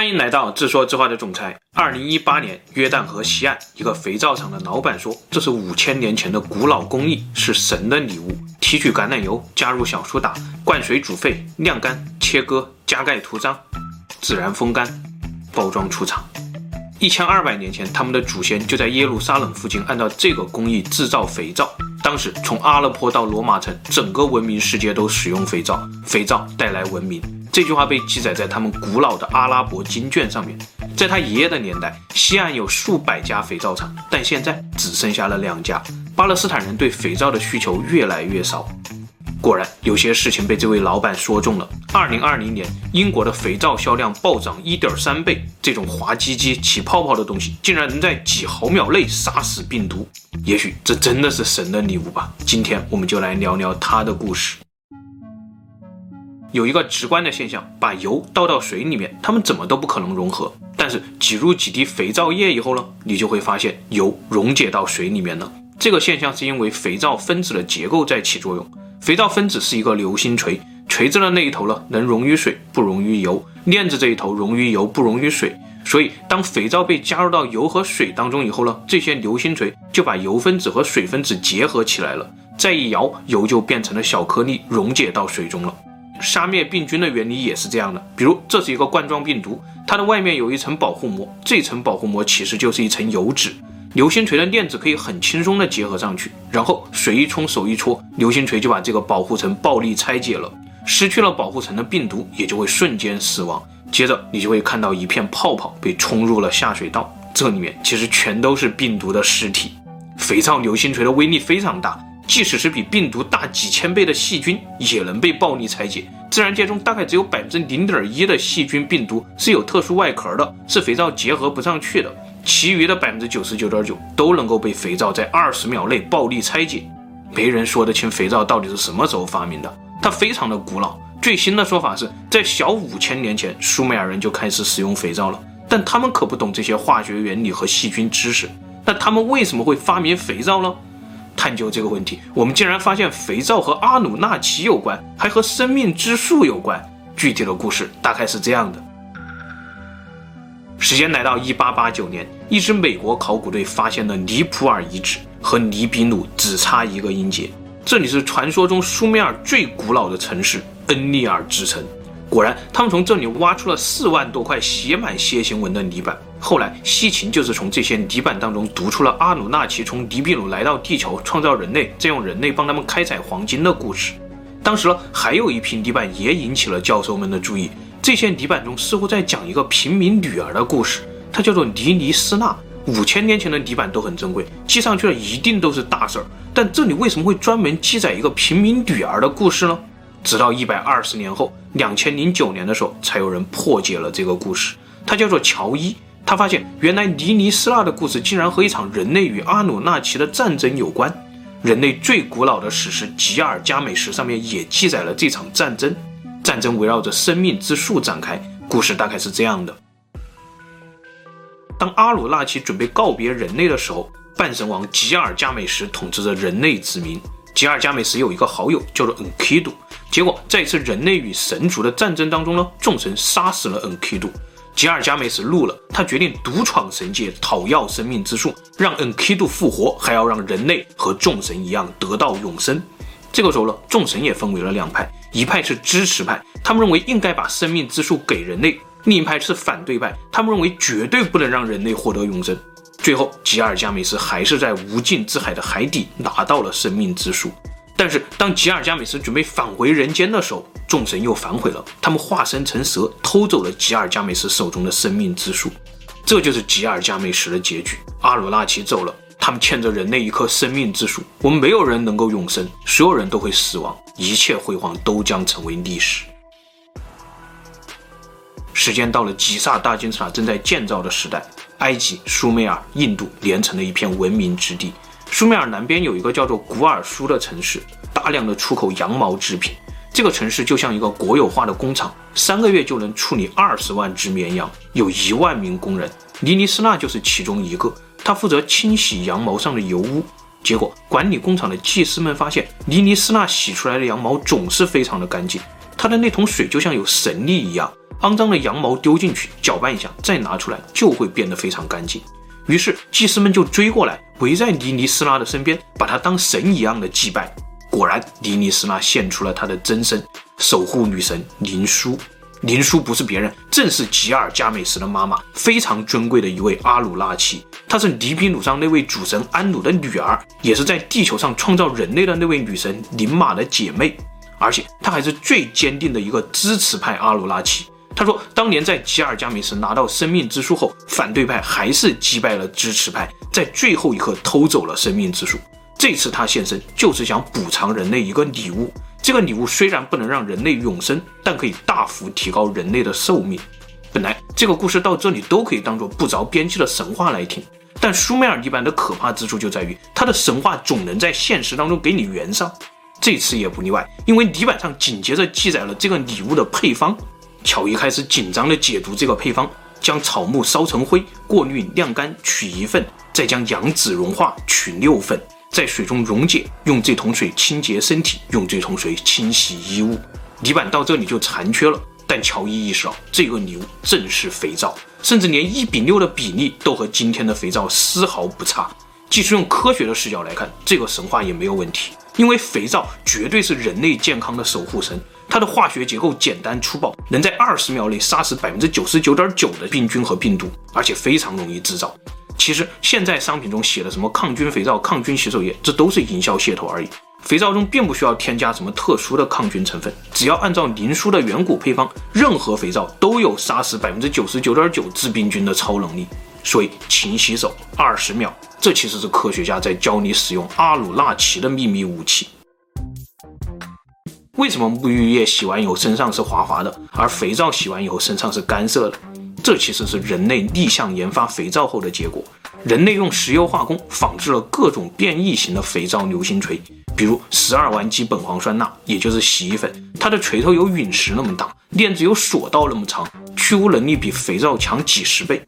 欢迎来到自说自话的总裁。二零一八年，约旦河西岸一个肥皂厂的老板说：“这是五千年前的古老工艺，是神的礼物。提取橄榄油，加入小苏打，灌水煮沸，晾干，切割，加盖涂装，自然风干，包装出厂。一千二百年前，他们的祖先就在耶路撒冷附近按照这个工艺制造肥皂。当时，从阿勒颇到罗马城，整个文明世界都使用肥皂，肥皂带来文明。”这句话被记载在他们古老的阿拉伯经卷上面。在他爷爷的年代，西岸有数百家肥皂厂，但现在只剩下了两家。巴勒斯坦人对肥皂的需求越来越少。果然，有些事情被这位老板说中了。二零二零年，英国的肥皂销量暴涨一点三倍。这种滑唧唧、起泡泡的东西，竟然能在几毫秒内杀死病毒。也许这真的是神的礼物吧。今天我们就来聊聊他的故事。有一个直观的现象，把油倒到水里面，它们怎么都不可能融合。但是挤入几滴肥皂液以后呢，你就会发现油溶解到水里面了。这个现象是因为肥皂分子的结构在起作用。肥皂分子是一个流星锤，锤子的那一头呢，能溶于水，不溶于油；链子这一头溶于油，不溶于水。所以当肥皂被加入到油和水当中以后呢，这些流星锤就把油分子和水分子结合起来了。再一摇，油就变成了小颗粒，溶解到水中了。杀灭病菌的原理也是这样的，比如这是一个冠状病毒，它的外面有一层保护膜，这层保护膜其实就是一层油脂。流星锤的链子可以很轻松地结合上去，然后水一冲，手一搓，流星锤就把这个保护层暴力拆解了，失去了保护层的病毒也就会瞬间死亡。接着你就会看到一片泡泡被冲入了下水道，这里面其实全都是病毒的尸体。肥皂流星锤的威力非常大。即使是比病毒大几千倍的细菌，也能被暴力拆解。自然界中大概只有百分之零点一的细菌病毒是有特殊外壳的，是肥皂结合不上去的。其余的百分之九十九点九都能够被肥皂在二十秒内暴力拆解。没人说得清肥皂到底是什么时候发明的，它非常的古老。最新的说法是在小五千年前，苏美尔人就开始使用肥皂了，但他们可不懂这些化学原理和细菌知识。那他们为什么会发明肥皂呢？探究这个问题，我们竟然发现肥皂和阿努纳奇有关，还和生命之树有关。具体的故事大概是这样的：时间来到一八八九年，一支美国考古队发现了尼普尔遗址，和尼比鲁只差一个音节。这里是传说中苏美尔最古老的城市恩利尔之城。果然，他们从这里挖出了四万多块写满楔形纹的泥板。后来，西秦就是从这些泥板当中读出了阿努纳奇从尼比鲁来到地球，创造人类，再用人类帮他们开采黄金的故事。当时呢，还有一批泥板也引起了教授们的注意。这些泥板中似乎在讲一个平民女儿的故事，她叫做尼尼斯娜。五千年前的泥板都很珍贵，记上去了一定都是大事儿。但这里为什么会专门记载一个平民女儿的故事呢？直到一百二十年后，两千零九年的时候，才有人破解了这个故事。他叫做乔伊。他发现，原来尼尼斯纳的故事竟然和一场人类与阿努纳奇的战争有关。人类最古老的史诗《吉尔加美什》上面也记载了这场战争。战争围绕着生命之树展开，故事大概是这样的：当阿努纳奇准备告别人类的时候，半神王吉尔加美什统治着人类子民。吉尔加美什有一个好友叫做恩基杜，结果在一次人类与神族的战争当中呢，众神杀死了恩基杜。吉尔加美什怒了，他决定独闯神界，讨要生命之树，让恩基杜复活，还要让人类和众神一样得到永生。这个时候呢，众神也分为了两派，一派是支持派，他们认为应该把生命之树给人类；另一派是反对派，他们认为绝对不能让人类获得永生。最后，吉尔加美什还是在无尽之海的海底拿到了生命之树。但是，当吉尔加美什准备返回人间的时候，众神又反悔了。他们化身成蛇，偷走了吉尔加美什手中的生命之树。这就是吉尔加美什的结局。阿努纳奇走了，他们欠着人类一颗生命之树。我们没有人能够永生，所有人都会死亡，一切辉煌都将成为历史。时间到了吉萨大金字塔正在建造的时代，埃及、苏美尔、印度连成了一片文明之地。苏美尔南边有一个叫做古尔苏的城市，大量的出口羊毛制品。这个城市就像一个国有化的工厂，三个月就能处理二十万只绵羊，有一万名工人。尼尼斯纳就是其中一个，他负责清洗羊毛上的油污。结果，管理工厂的祭司们发现，尼尼斯纳洗出来的羊毛总是非常的干净，他的那桶水就像有神力一样。肮脏的羊毛丢进去，搅拌一下，再拿出来，就会变得非常干净。于是祭司们就追过来，围在尼尼斯拉的身边，把她当神一样的祭拜。果然，尼尼斯拉现出了她的真身，守护女神宁舒。宁舒不是别人，正是吉尔加美什的妈妈，非常尊贵的一位阿鲁纳奇。她是尼比鲁上那位主神安努的女儿，也是在地球上创造人类的那位女神宁玛的姐妹。而且她还是最坚定的一个支持派阿鲁纳奇。他说，当年在吉尔加美什拿到生命之树后，反对派还是击败了支持派，在最后一刻偷走了生命之树。这次他现身，就是想补偿人类一个礼物。这个礼物虽然不能让人类永生，但可以大幅提高人类的寿命。本来这个故事到这里都可以当做不着边际的神话来听，但舒梅尔泥板的可怕之处就在于，它的神话总能在现实当中给你圆上。这次也不例外，因为泥板上紧接着记载了这个礼物的配方。乔伊开始紧张地解读这个配方：将草木烧成灰，过滤晾干，取一份，再将羊脂融化，取六份。在水中溶解，用这桶水清洁身体，用这桶水清洗衣物。泥板到这里就残缺了，但乔伊意识到这个礼物正是肥皂，甚至连一比六的比例都和今天的肥皂丝毫不差。即使用科学的视角来看，这个神话也没有问题，因为肥皂绝对是人类健康的守护神。它的化学结构简单粗暴，能在二十秒内杀死百分之九十九点九的病菌和病毒，而且非常容易制造。其实现在商品中写的什么抗菌肥皂、抗菌洗手液，这都是营销噱头而已。肥皂中并不需要添加什么特殊的抗菌成分，只要按照林叔的远古配方，任何肥皂都有杀死百分之九十九点九致病菌的超能力。所以勤洗手二十秒，这其实是科学家在教你使用阿鲁纳奇的秘密武器。为什么沐浴液洗完以后身上是滑滑的，而肥皂洗完以后身上是干涩的？这其实是人类逆向研发肥皂后的结果。人类用石油化工仿制了各种变异型的肥皂流星锤，比如十二烷基苯磺酸钠，也就是洗衣粉，它的锤头有陨石那么大，链子有索道那么长，去污能力比肥皂强几十倍。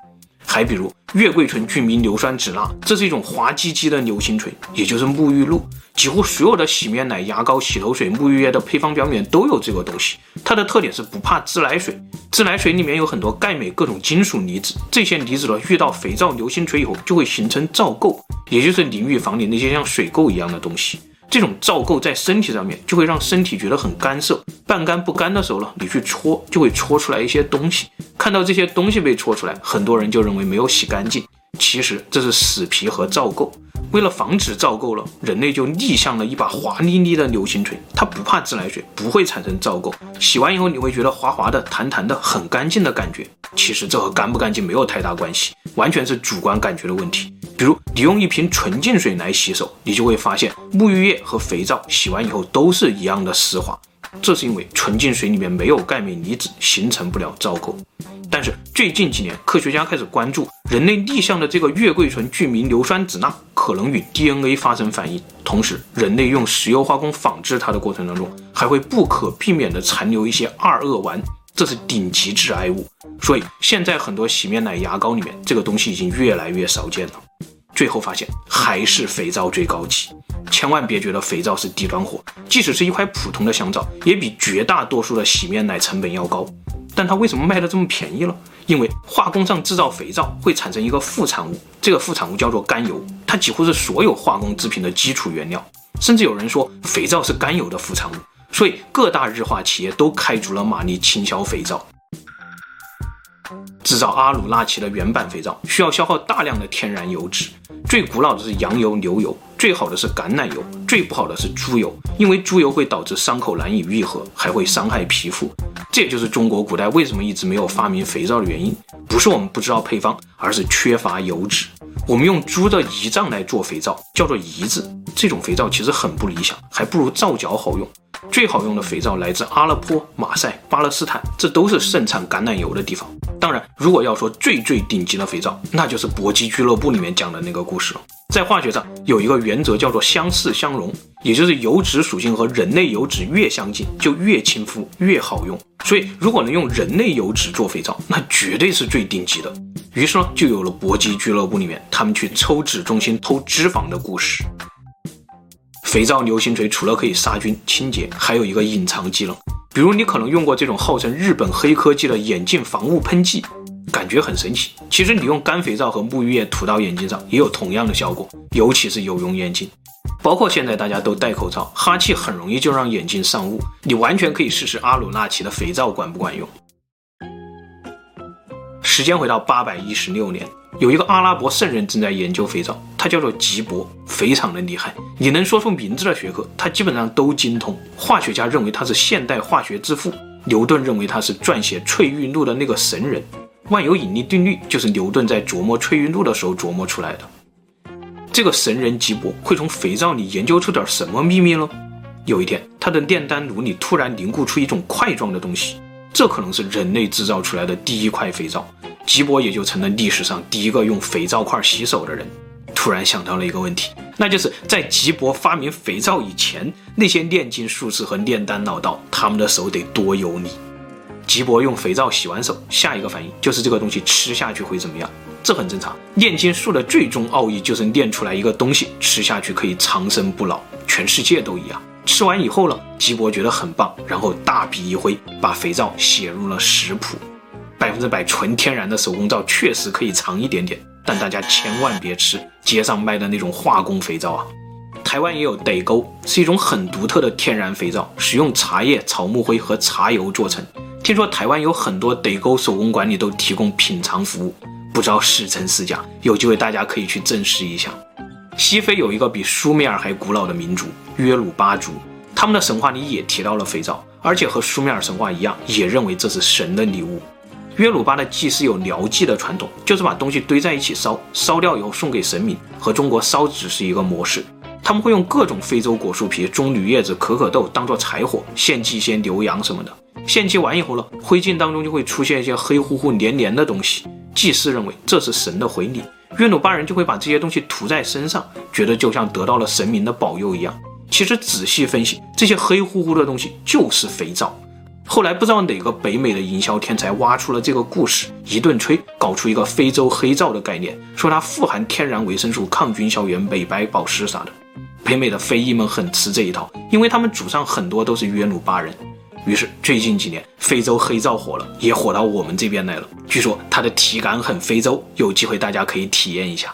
还比如月桂醇聚醚硫酸酯钠，这是一种滑唧唧的流星锤，也就是沐浴露。几乎所有的洗面奶、牙膏、洗头水、沐浴液的配方表面都有这个东西。它的特点是不怕自来水，自来水里面有很多钙、镁各种金属离子，这些离子呢遇到肥皂流星锤以后就会形成皂垢，也就是淋浴房里那些像水垢一样的东西。这种皂垢在身体上面就会让身体觉得很干涩，半干不干的时候呢，你去搓就会搓出来一些东西。看到这些东西被搓出来，很多人就认为没有洗干净，其实这是死皮和皂垢。为了防止皂垢了，人类就逆向了一把滑腻腻的流星锤，它不怕自来水，不会产生皂垢。洗完以后你会觉得滑滑的、弹弹的，很干净的感觉。其实这和干不干净没有太大关系，完全是主观感觉的问题。比如你用一瓶纯净水来洗手，你就会发现沐浴液和肥皂洗完以后都是一样的丝滑，这是因为纯净水里面没有钙镁离子，形成不了皂垢。但是最近几年，科学家开始关注人类逆向的这个月桂醇聚醚硫酸酯钠可能与 DNA 发生反应，同时人类用石油化工仿制它的过程当中，还会不可避免地残留一些二恶烷，这是顶级致癌物。所以现在很多洗面奶、牙膏里面这个东西已经越来越少见了。最后发现还是肥皂最高级，千万别觉得肥皂是低端货，即使是一块普通的香皂，也比绝大多数的洗面奶成本要高。但它为什么卖的这么便宜了？因为化工上制造肥皂会产生一个副产物，这个副产物叫做甘油，它几乎是所有化工制品的基础原料。甚至有人说肥皂是甘油的副产物，所以各大日化企业都开足了马力倾销肥皂。制造阿鲁纳奇的原版肥皂需要消耗大量的天然油脂，最古老的是羊油、牛油，最好的是橄榄油，最不好的是猪油，因为猪油会导致伤口难以愈合，还会伤害皮肤。这也就是中国古代为什么一直没有发明肥皂的原因，不是我们不知道配方，而是缺乏油脂。我们用猪的胰脏来做肥皂，叫做胰子，这种肥皂其实很不理想，还不如皂角好用。最好用的肥皂来自阿勒颇、马赛、巴勒斯坦，这都是盛产橄榄油的地方。当然，如果要说最最顶级的肥皂，那就是搏击俱乐部里面讲的那个故事了。在化学上有一个原则叫做相似相容，也就是油脂属性和人类油脂越相近，就越亲肤越好用。所以，如果能用人类油脂做肥皂，那绝对是最顶级的。于是呢，就有了搏击俱乐部里面他们去抽脂中心偷脂肪的故事。肥皂流星锤除了可以杀菌清洁，还有一个隐藏技能。比如你可能用过这种号称日本黑科技的眼镜防雾喷剂，感觉很神奇。其实你用干肥皂和沐浴液涂到眼睛上也有同样的效果，尤其是有用眼镜。包括现在大家都戴口罩，哈气很容易就让眼镜上雾，你完全可以试试阿鲁纳奇的肥皂管不管用。时间回到八百一十六年，有一个阿拉伯圣人正在研究肥皂，他叫做吉伯，非常的厉害。你能说出名字的学科，他基本上都精通。化学家认为他是现代化学之父，牛顿认为他是撰写翠玉露的那个神人。万有引力定律就是牛顿在琢磨翠玉露的时候琢磨出来的。这个神人吉伯会从肥皂里研究出点什么秘密呢？有一天，他的炼丹炉里突然凝固出一种块状的东西。这可能是人类制造出来的第一块肥皂，吉伯也就成了历史上第一个用肥皂块洗手的人。突然想到了一个问题，那就是在吉伯发明肥皂以前，那些炼金术士和炼丹老道，他们的手得多油腻。吉伯用肥皂洗完手，下一个反应就是这个东西吃下去会怎么样？这很正常。炼金术的最终奥义就是炼出来一个东西，吃下去可以长生不老，全世界都一样。吃完以后呢，吉伯觉得很棒，然后大笔一挥，把肥皂写入了食谱。百分之百纯天然的手工皂确实可以长一点点，但大家千万别吃街上卖的那种化工肥皂啊！台湾也有得沟，是一种很独特的天然肥皂，使用茶叶、草木灰和茶油做成。听说台湾有很多得沟手工馆里都提供品尝服务，不知道是真是假，有机会大家可以去证实一下。西非有一个比苏美尔还古老的民族约鲁巴族，他们的神话里也提到了肥皂，而且和苏美尔神话一样，也认为这是神的礼物。约鲁巴的祭祀有疗祭的传统，就是把东西堆在一起烧，烧掉以后送给神明，和中国烧纸是一个模式。他们会用各种非洲果树皮、棕榈叶子、可可豆当做柴火，献祭一些牛羊什么的。献祭完以后呢，灰烬当中就会出现一些黑乎乎、黏黏的东西，祭司认为这是神的回礼。约鲁巴人就会把这些东西涂在身上，觉得就像得到了神明的保佑一样。其实仔细分析，这些黑乎乎的东西就是肥皂。后来不知道哪个北美的营销天才挖出了这个故事，一顿吹，搞出一个非洲黑皂的概念，说它富含天然维生素、抗菌消炎、美白保湿啥的。北美的非裔们很吃这一套，因为他们祖上很多都是约鲁巴人。于是最近几年，非洲黑皂火了，也火到我们这边来了。据说它的体感很非洲，有机会大家可以体验一下。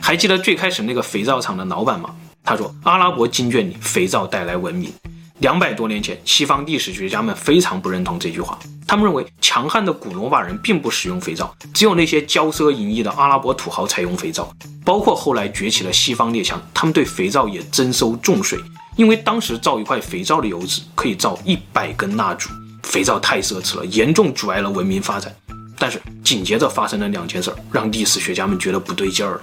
还记得最开始那个肥皂厂的老板吗？他说：“阿拉伯经卷里，肥皂带来文明。”两百多年前，西方历史学家们非常不认同这句话，他们认为强悍的古罗马人并不使用肥皂，只有那些骄奢淫逸的阿拉伯土豪才用肥皂。包括后来崛起的西方列强，他们对肥皂也征收重税。因为当时造一块肥皂的油脂可以造一百根蜡烛，肥皂太奢侈了，严重阻碍了文明发展。但是紧接着发生了两件事，让历史学家们觉得不对劲儿了。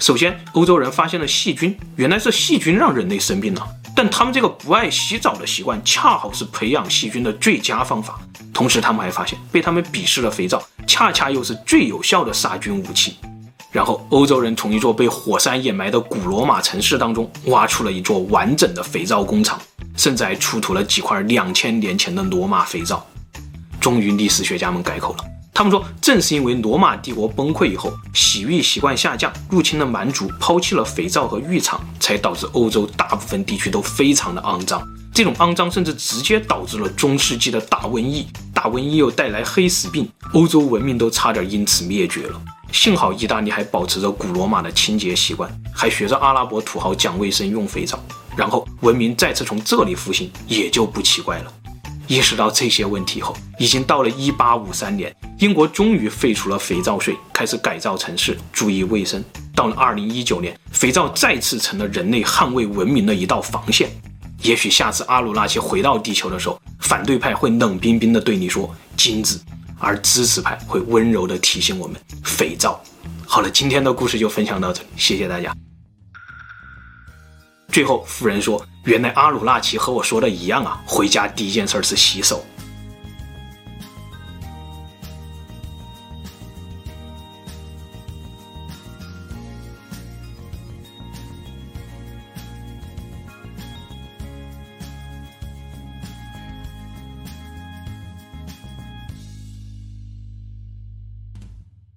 首先，欧洲人发现了细菌，原来是细菌让人类生病了。但他们这个不爱洗澡的习惯，恰好是培养细菌的最佳方法。同时，他们还发现，被他们鄙视的肥皂，恰恰又是最有效的杀菌武器。然后，欧洲人从一座被火山掩埋的古罗马城市当中挖出了一座完整的肥皂工厂，甚至还出土了几块两千年前的罗马肥皂。终于，历史学家们改口了，他们说，正是因为罗马帝国崩溃以后，洗浴习惯下降，入侵的蛮族抛弃了肥皂和浴场，才导致欧洲大部分地区都非常的肮脏。这种肮脏甚至直接导致了中世纪的大瘟疫，大瘟疫又带来黑死病，欧洲文明都差点因此灭绝了。幸好意大利还保持着古罗马的清洁习惯，还学着阿拉伯土豪讲卫生用肥皂，然后文明再次从这里复兴，也就不奇怪了。意识到这些问题后，已经到了1853年，英国终于废除了肥皂税，开始改造城市，注意卫生。到了2019年，肥皂再次成了人类捍卫文明的一道防线。也许下次阿鲁纳奇回到地球的时候，反对派会冷冰冰地对你说：“金子。”而支持派会温柔地提醒我们：肥皂。好了，今天的故事就分享到这里，谢谢大家。最后，夫人说：“原来阿鲁纳奇和我说的一样啊，回家第一件事是洗手。”